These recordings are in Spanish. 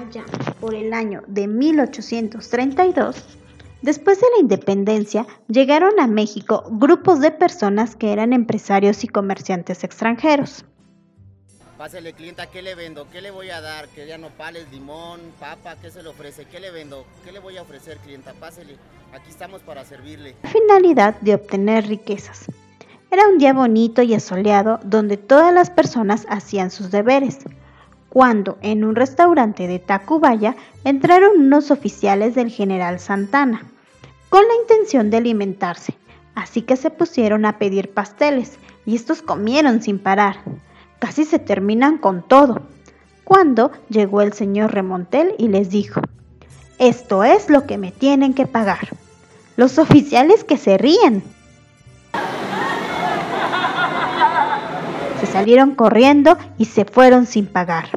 Allá por el año de 1832, después de la independencia, llegaron a México grupos de personas que eran empresarios y comerciantes extranjeros. Pásale, clienta, ¿qué le vendo? ¿Qué le voy a dar? ¿Qué ya nopales, limón, papa? ¿Qué se le ofrece? ¿Qué le vendo? ¿Qué le voy a ofrecer, clienta? Pásele. Aquí estamos para servirle. La finalidad de obtener riquezas. Era un día bonito y asoleado donde todas las personas hacían sus deberes. Cuando en un restaurante de Tacubaya entraron unos oficiales del general Santana, con la intención de alimentarse, así que se pusieron a pedir pasteles y estos comieron sin parar casi se terminan con todo. Cuando llegó el señor Remontel y les dijo, esto es lo que me tienen que pagar. Los oficiales que se ríen. Se salieron corriendo y se fueron sin pagar.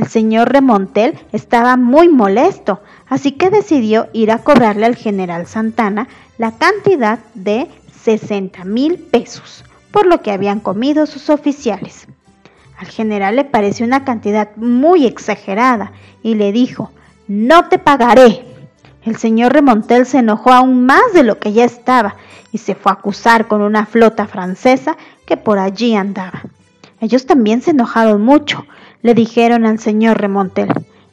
El señor Remontel estaba muy molesto, así que decidió ir a cobrarle al general Santana la cantidad de 60 mil pesos por lo que habían comido sus oficiales. Al general le pareció una cantidad muy exagerada y le dijo, no te pagaré. El señor Remontel se enojó aún más de lo que ya estaba y se fue a acusar con una flota francesa que por allí andaba. Ellos también se enojaron mucho. Le dijeron al señor Remontel,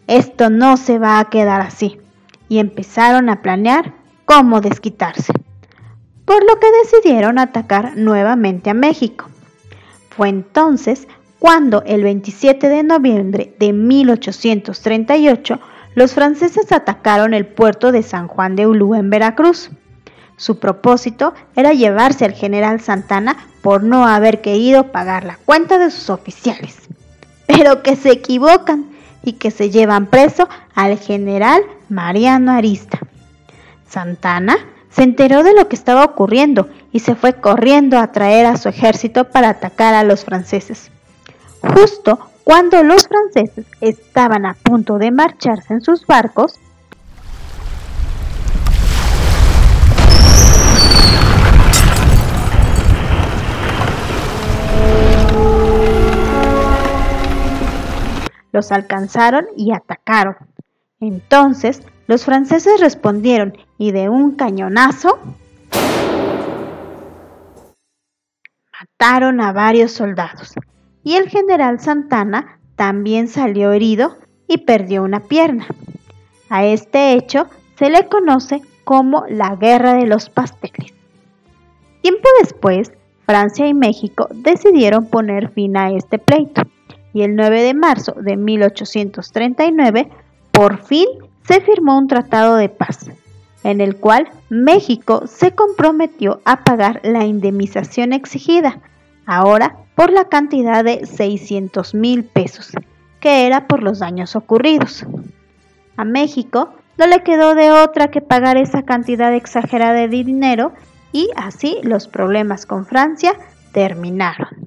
esto no se va a quedar así. Y empezaron a planear cómo desquitarse por lo que decidieron atacar nuevamente a México. Fue entonces cuando el 27 de noviembre de 1838 los franceses atacaron el puerto de San Juan de Ulúa en Veracruz. Su propósito era llevarse al general Santana por no haber querido pagar la cuenta de sus oficiales. Pero que se equivocan y que se llevan preso al general Mariano Arista. Santana se enteró de lo que estaba ocurriendo y se fue corriendo a traer a su ejército para atacar a los franceses. Justo cuando los franceses estaban a punto de marcharse en sus barcos, los alcanzaron y atacaron. Entonces los franceses respondieron y de un cañonazo mataron a varios soldados. Y el general Santana también salió herido y perdió una pierna. A este hecho se le conoce como la Guerra de los Pasteles. Tiempo después, Francia y México decidieron poner fin a este pleito y el 9 de marzo de 1839 por fin se firmó un tratado de paz, en el cual México se comprometió a pagar la indemnización exigida, ahora por la cantidad de 600 mil pesos, que era por los daños ocurridos. A México no le quedó de otra que pagar esa cantidad exagerada de dinero y así los problemas con Francia terminaron.